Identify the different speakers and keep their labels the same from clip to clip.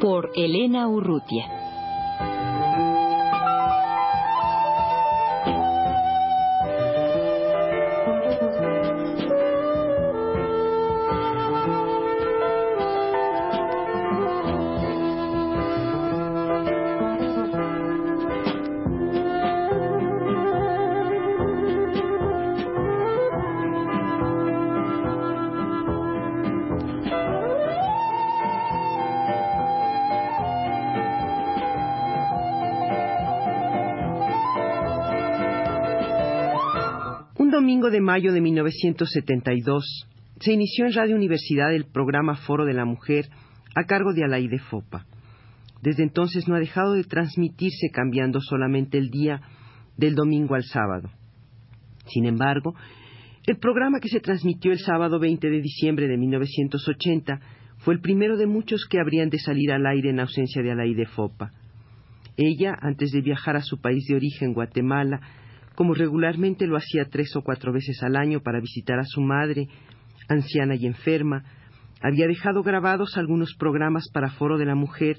Speaker 1: Por Elena Urrutia.
Speaker 2: De mayo de 1972 se inició en Radio Universidad el programa Foro de la Mujer a cargo de Alaide Fopa. Desde entonces no ha dejado de transmitirse cambiando solamente el día del domingo al sábado. Sin embargo, el programa que se transmitió el sábado 20 de diciembre de 1980 fue el primero de muchos que habrían de salir al aire en ausencia de Alaide Fopa. Ella, antes de viajar a su país de origen, Guatemala, como regularmente lo hacía tres o cuatro veces al año para visitar a su madre, anciana y enferma, había dejado grabados algunos programas para Foro de la Mujer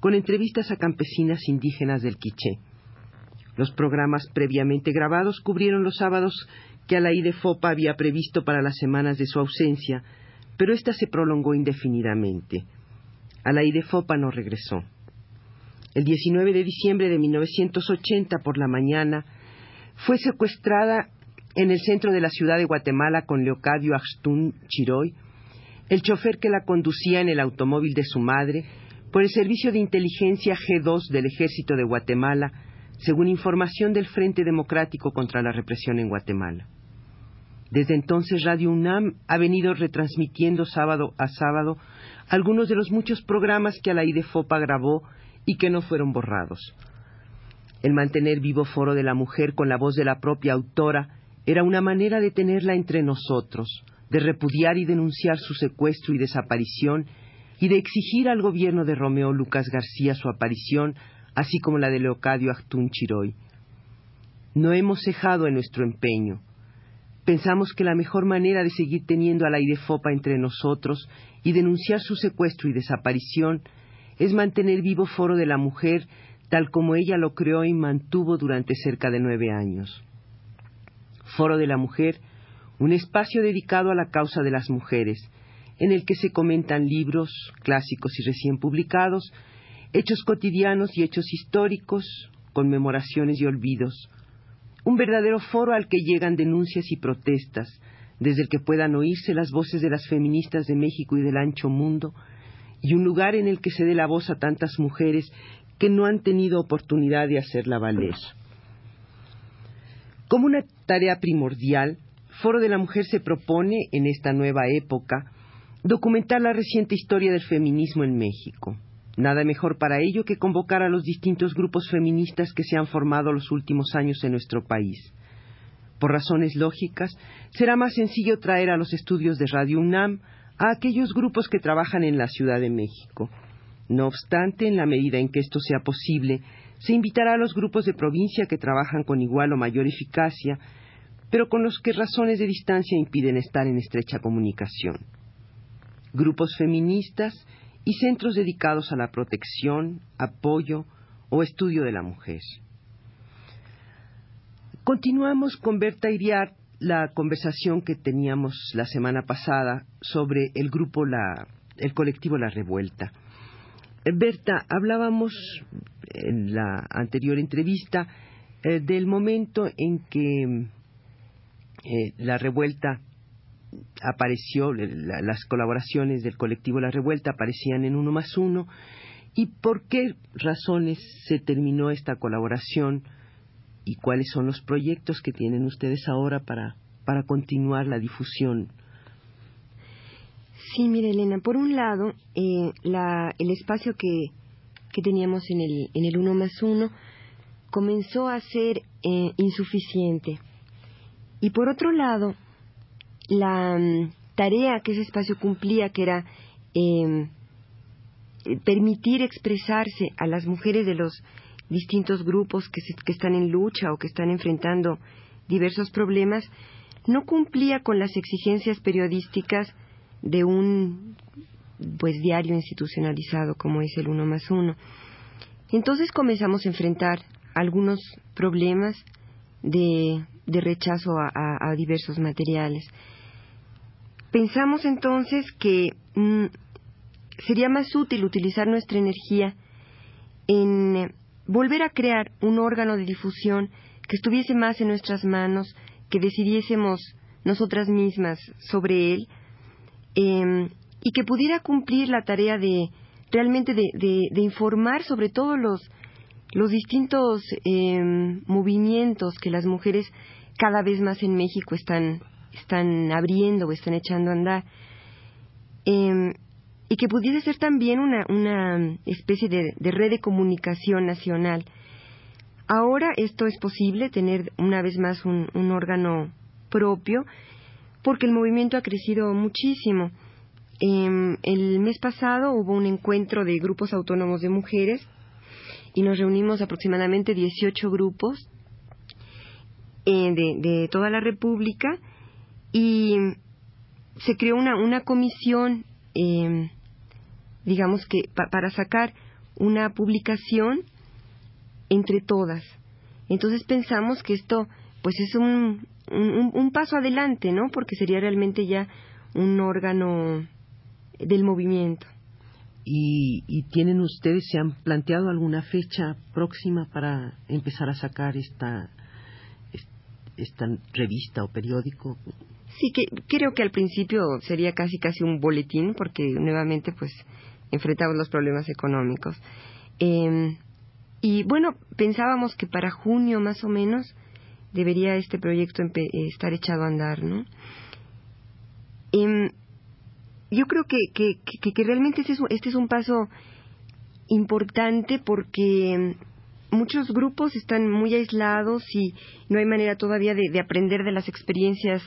Speaker 2: con entrevistas a campesinas indígenas del Quiché. Los programas previamente grabados cubrieron los sábados que Alaide Fopa había previsto para las semanas de su ausencia, pero ésta se prolongó indefinidamente. Alaide Fopa no regresó. El 19 de diciembre de 1980 por la mañana, fue secuestrada en el centro de la ciudad de Guatemala con Leocadio Axtún Chiroy, el chofer que la conducía en el automóvil de su madre, por el Servicio de Inteligencia G2 del Ejército de Guatemala, según información del Frente Democrático contra la Represión en Guatemala. Desde entonces Radio UNAM ha venido retransmitiendo sábado a sábado algunos de los muchos programas que Alaide Fopa grabó y que no fueron borrados. El mantener vivo Foro de la Mujer con la voz de la propia autora era una manera de tenerla entre nosotros, de repudiar y denunciar su secuestro y desaparición, y de exigir al gobierno de Romeo Lucas García su aparición, así como la de Leocadio Actún Chiroy. No hemos cejado en nuestro empeño. Pensamos que la mejor manera de seguir teniendo a la Fopa entre nosotros y denunciar su secuestro y desaparición es mantener vivo Foro de la Mujer tal como ella lo creó y mantuvo durante cerca de nueve años. Foro de la Mujer, un espacio dedicado a la causa de las mujeres, en el que se comentan libros clásicos y recién publicados, hechos cotidianos y hechos históricos, conmemoraciones y olvidos. Un verdadero foro al que llegan denuncias y protestas, desde el que puedan oírse las voces de las feministas de México y del ancho mundo, y un lugar en el que se dé la voz a tantas mujeres que no han tenido oportunidad de hacerla valer. Como una tarea primordial, Foro de la Mujer se propone, en esta nueva época, documentar la reciente historia del feminismo en México. Nada mejor para ello que convocar a los distintos grupos feministas que se han formado los últimos años en nuestro país. Por razones lógicas, será más sencillo traer a los estudios de Radio UNAM a aquellos grupos que trabajan en la Ciudad de México, no obstante, en la medida en que esto sea posible, se invitará a los grupos de provincia que trabajan con igual o mayor eficacia, pero con los que razones de distancia impiden estar en estrecha comunicación. Grupos feministas y centros dedicados a la protección, apoyo o estudio de la mujer. Continuamos con Berta Iriart la conversación que teníamos la semana pasada sobre el grupo el colectivo La Revuelta. Berta, hablábamos en la anterior entrevista eh, del momento en que eh, la revuelta apareció, las colaboraciones del colectivo La Revuelta aparecían en uno más uno, y por qué razones se terminó esta colaboración y cuáles son los proyectos que tienen ustedes ahora para, para continuar la difusión
Speaker 3: Sí, mire, Elena, por un lado, eh, el espacio que, teníamos en el, en el 1 más 1 comenzó a ser eh, insuficiente. Y por otro lado, la mm, tarea que ese espacio cumplía, que era em, permitir expresarse a las mujeres de los distintos grupos que, que están en lucha o que están enfrentando diversos problemas, no cumplía con las exigencias periodísticas de un pues diario institucionalizado como es el uno más uno. Entonces comenzamos a enfrentar algunos problemas de, rechazo a, diversos materiales. Pensamos entonces que mm, sería más útil utilizar nuestra energía en volver a crear un órgano de difusión que estuviese más en nuestras manos, que decidiésemos nosotras mismas sobre él em, y que pudiera cumplir la tarea de realmente de, informar sobre todos los, los distintos em, movimientos que las mujeres cada vez más en México están, están abriendo o están echando a andar. Em, y que pudiese ser también una, una especie de, red de comunicación nacional. Ahora esto es posible, tener una vez más un, órgano propio, porque el movimiento ha crecido muchísimo. Em, el mes pasado hubo un encuentro de grupos autónomos de mujeres y nos reunimos aproximadamente 18 grupos eh, de, toda la República y se creó una, una comisión em, digamos que para sacar una publicación entre todas. Entonces pensamos que esto pues es un, un, paso adelante, ¿no? Porque sería realmente ya un órgano del movimiento.
Speaker 2: ¿Y, ¿Y, tienen ustedes, se han planteado alguna fecha próxima para empezar a sacar esta, esta revista o periódico?
Speaker 3: Sí, que creo que al principio sería casi casi un boletín, porque nuevamente pues enfrentamos los problemas económicos. Em, y bueno, pensábamos que para junio más o menos debería este proyecto estar echado a andar, ¿no? Em, yo creo que, que, realmente este es, este un paso importante porque muchos grupos están muy aislados y no hay manera todavía de, de, aprender de las experiencias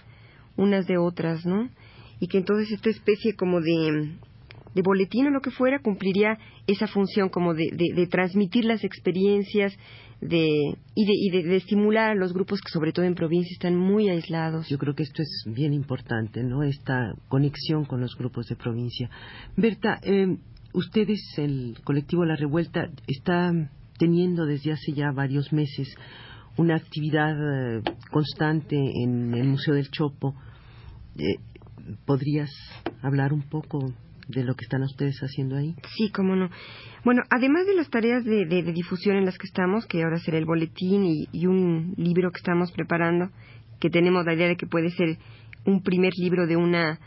Speaker 3: unas de otras, ¿no? Y que entonces esta especie como de, de boletín o lo que fuera, cumpliría esa función como de, de, transmitir las experiencias de, y, de, de, estimular a los grupos que sobre todo en provincia están muy aislados.
Speaker 2: Yo creo que esto es bien importante, ¿no? Esta conexión con los grupos de provincia. Berta, eh, ustedes, el colectivo La Revuelta, está teniendo desde hace ya varios meses una actividad eh, constante en el Museo del Chopo. Eh, ¿Podrías hablar un poco de lo que están ustedes haciendo ahí?
Speaker 3: Sí, cómo no. Bueno, además de las tareas de, difusión en las que estamos, que ahora será el boletín y, un libro que estamos preparando, que tenemos la idea de que puede ser un primer libro de una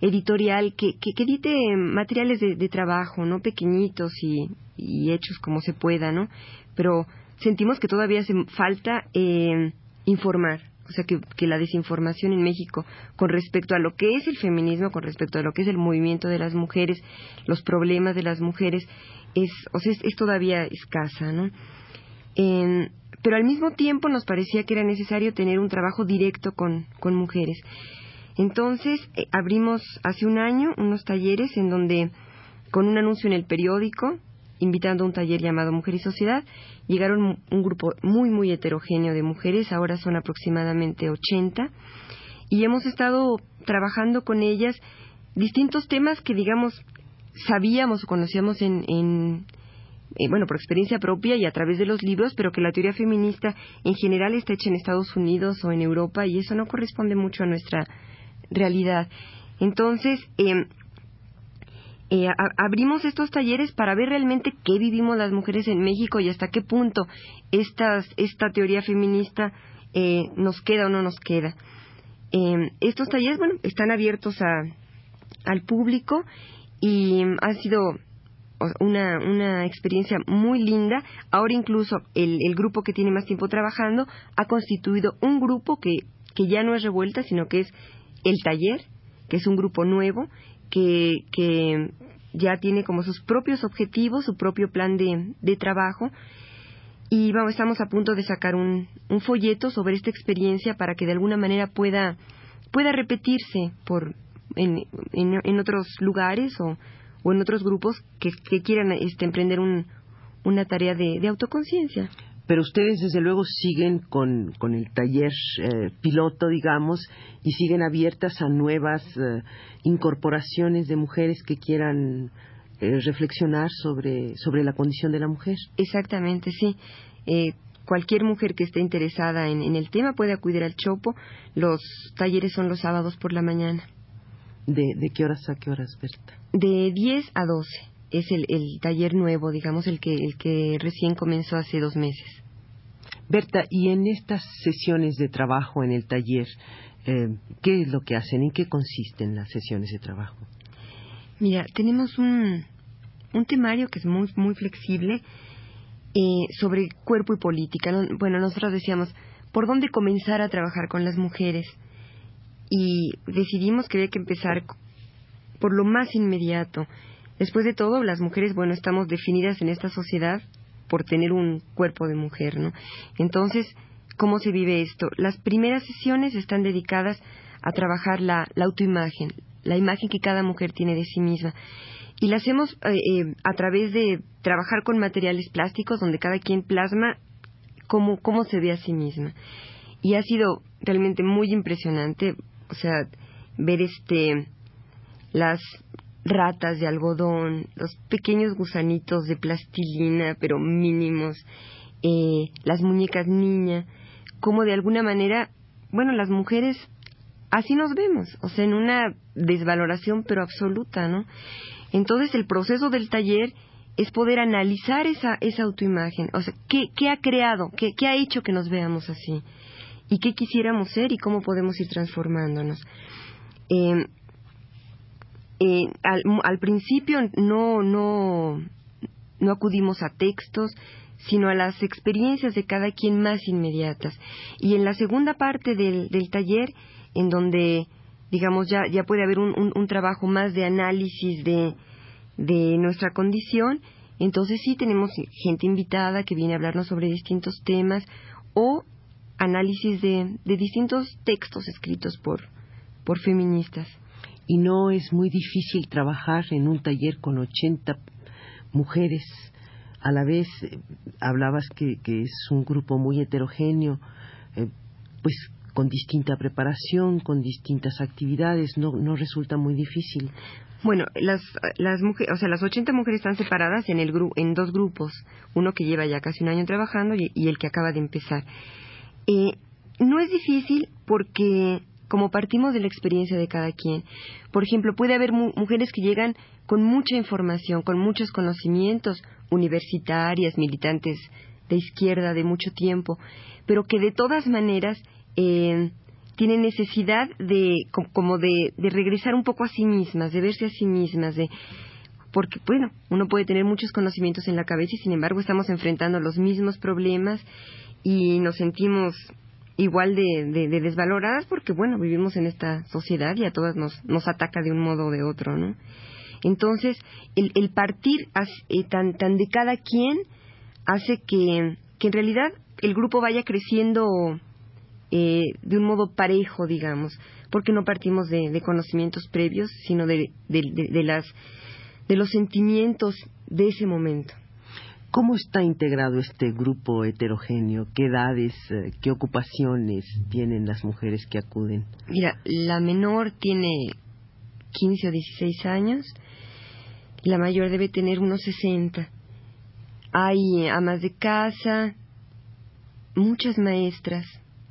Speaker 3: editorial que, que, edite materiales de, trabajo, ¿no? Pequeñitos y, y, hechos como se pueda, ¿no? Pero sentimos que todavía hace falta eh, informar, o sea, que, la desinformación en México con respecto a lo que es el feminismo, con respecto a lo que es el movimiento de las mujeres, los problemas de las mujeres, es, o sea, es, todavía escasa, ¿no? pero al mismo tiempo nos parecía que era necesario tener un trabajo directo con, con mujeres. Entonces, eh, abrimos hace un año unos talleres en donde, con un anuncio en el periódico, invitando a un taller llamado Mujer y Sociedad. Llegaron un grupo muy, muy heterogéneo de mujeres, ahora son aproximadamente 80, y hemos estado trabajando con ellas distintos temas que, digamos, sabíamos o conocíamos en, en eh, bueno, por experiencia propia y a través de los libros, pero que la teoría feminista en general está hecha en Estados Unidos o en Europa y eso no corresponde mucho a nuestra realidad. Entonces, eh, eh, abrimos estos talleres para ver realmente qué vivimos las mujeres en México y hasta qué punto esta teoría feminista eh, nos queda o no nos queda. Eh, estos talleres, bueno, están abiertos al público y han sido una, una experiencia muy linda. Ahora incluso el, el, grupo que tiene más tiempo trabajando ha constituido un grupo que, que ya no es revuelta, sino que es el taller, que es un grupo nuevo que, que ya tiene como sus propios objetivos, su propio plan de, de trabajo. Y vamos, estamos a punto de sacar un, un, folleto sobre esta experiencia para que de alguna manera pueda, pueda repetirse por, en, en, otros lugares o, o, en otros grupos que, que quieran este, emprender un, una tarea de, de autoconciencia.
Speaker 2: Pero ustedes desde luego siguen con, con el taller eh, piloto, digamos, y siguen abiertas a nuevas eh, incorporaciones de mujeres que quieran eh, reflexionar sobre, sobre la condición de la mujer.
Speaker 3: Exactamente, sí. cualquier mujer que esté interesada en, el tema puede acudir al Chopo. Los talleres son los sábados por la mañana.
Speaker 2: ¿De, de qué horas a qué horas, Berta?
Speaker 3: De 10 a 12 es el, el, taller nuevo, digamos, el que, el que recién comenzó hace dos meses.
Speaker 2: Berta, y en estas sesiones de trabajo en el taller, eh, ¿qué es lo que hacen? ¿En qué consisten las sesiones de trabajo?
Speaker 3: Mira, tenemos un, un temario que es muy, muy flexible eh, sobre cuerpo y política. Bueno, nosotros decíamos, ¿por dónde comenzar a trabajar con las mujeres? Y decidimos que había que empezar por lo más inmediato. Después de todo, las mujeres, bueno, estamos definidas en esta sociedad por tener un cuerpo de mujer, ¿no? Entonces, ¿cómo se vive esto? Las primeras sesiones están dedicadas a trabajar la, autoimagen, la imagen que cada mujer tiene de sí misma. Y la hacemos eh, eh, a través de trabajar con materiales plásticos donde cada quien plasma cómo, cómo se ve a sí misma. Y ha sido realmente muy impresionante, o sea, ver este las ratas de algodón, los pequeños gusanitos de plastilina, pero mínimos, eh, las muñecas niña, como de alguna manera, bueno, las mujeres así nos vemos, o sea, en una desvaloración pero absoluta, ¿no? Entonces el proceso del taller es poder analizar esa, esa autoimagen, o sea, ¿qué, qué ha creado, qué, qué ha hecho que nos veamos así? ¿Y qué quisiéramos ser y cómo podemos ir transformándonos? Eh, eh, al, principio no, no, no acudimos a textos, sino a las experiencias de cada quien más inmediatas. Y en la segunda parte del, del taller, en donde, digamos, ya, ya puede haber un, un, trabajo más de análisis de, de nuestra condición, entonces sí tenemos gente invitada que viene a hablarnos sobre distintos temas o análisis de, de distintos textos escritos por, por feministas
Speaker 2: y no es muy difícil trabajar en un taller con 80 mujeres a la vez. Eh, hablabas que, es un grupo muy heterogéneo, eh, pues con distinta preparación, con distintas actividades, no, no resulta muy difícil.
Speaker 3: Bueno, las, las mujeres, o sea, las 80 mujeres están separadas en, el en dos grupos, uno que lleva ya casi un año trabajando y, el que acaba de empezar. Eh, no es difícil porque como partimos de la experiencia de cada quien. Por ejemplo, puede haber mujeres que llegan con mucha información, con muchos conocimientos, universitarias, militantes de izquierda de mucho tiempo, pero que de todas maneras eh, tienen necesidad de como de, de regresar un poco a sí mismas, de verse a sí mismas, de porque bueno, uno puede tener muchos conocimientos en la cabeza y sin embargo estamos enfrentando los mismos problemas y nos sentimos igual de, desvaloradas porque, bueno, vivimos en esta sociedad y a todas nos, nos ataca de un modo o de otro, ¿no? Entonces, el, el partir eh, tan, tan de cada quien hace que, que en realidad el grupo vaya creciendo eh, de un modo parejo, digamos, porque no partimos de, de conocimientos previos, sino de, de, las, de los sentimientos de ese momento.
Speaker 2: ¿Cómo está integrado este grupo heterogéneo? ¿Qué edades, eh, qué ocupaciones tienen las mujeres que acuden?
Speaker 3: Mira, la menor tiene 15 o 16 años, la mayor debe tener unos 60. Hay amas de casa, muchas maestras,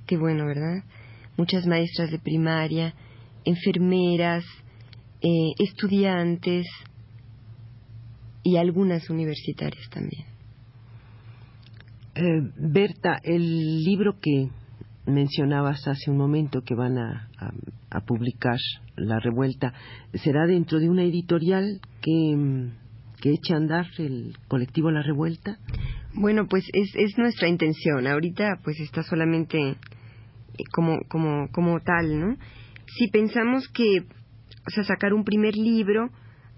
Speaker 3: qué bueno, ¿verdad? Muchas maestras de primaria, enfermeras, eh, estudiantes, y algunas universitarias también.
Speaker 2: Eh, Berta, el libro que mencionabas hace un momento que van a, publicar La Revuelta, ¿será dentro de una editorial que, que eche a andar el colectivo La Revuelta?
Speaker 3: Bueno, pues es, es nuestra intención. Ahorita pues está solamente eh, como, como, como tal, ¿no? Si pensamos que, o sea, sacar un primer libro,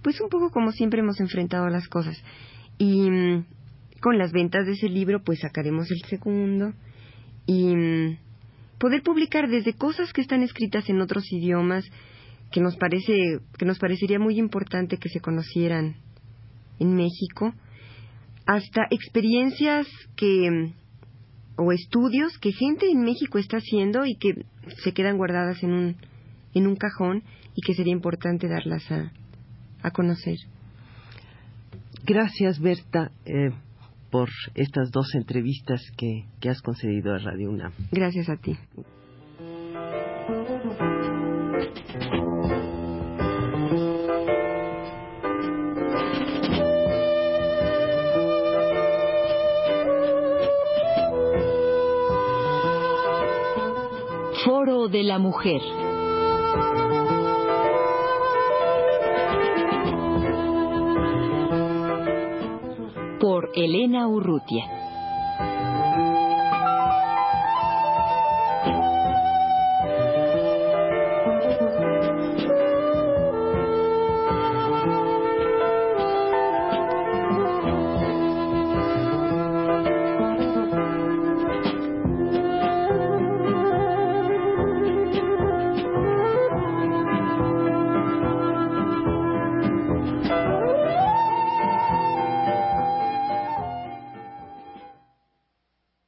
Speaker 3: pues un poco como siempre hemos enfrentado las cosas. Y mm, con las ventas de ese libro, pues sacaremos el segundo y mm, poder publicar desde cosas que están escritas en otros idiomas que nos parece que nos parecería muy importante que se conocieran en México hasta experiencias que o estudios que gente en México está haciendo y que se quedan guardadas en un, en un cajón y que sería importante darlas a, a conocer.
Speaker 2: Gracias, Berta, eh, por estas dos entrevistas que, que has concedido a Radio UNAM.
Speaker 3: Gracias a ti.
Speaker 1: Foro de la Mujer. Por Elena Urrutia.